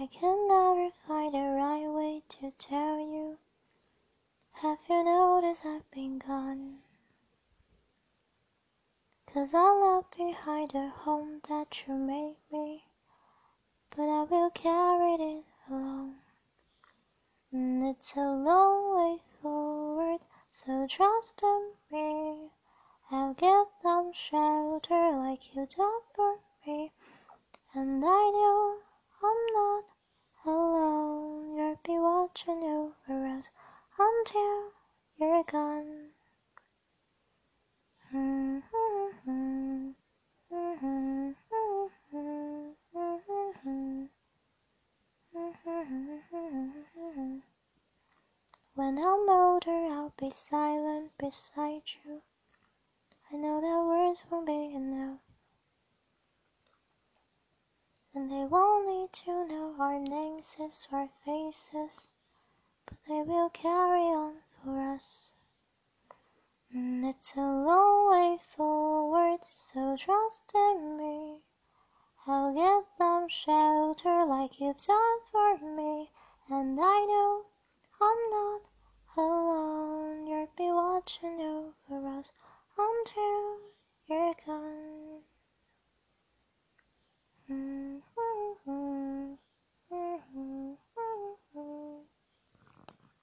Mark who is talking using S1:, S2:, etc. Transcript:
S1: I can never find the right way to tell you. Have you noticed I've been gone? Cause I left behind the home that you made me, but I will carry it along. And it's a long way forward, so trust in me. I'll give them shelter like you done for me. And I know I'm not alone. You'll be watching over us until you're gone. When I'm older, I'll be silent beside you. I know that words won't be enough. And they won't need to know our names or faces, they will carry on for us. And it's a long way forward, so trust in me. I'll get them shelter like you've done for me, and I know I'm not alone. You'll be watching over us until you're gone.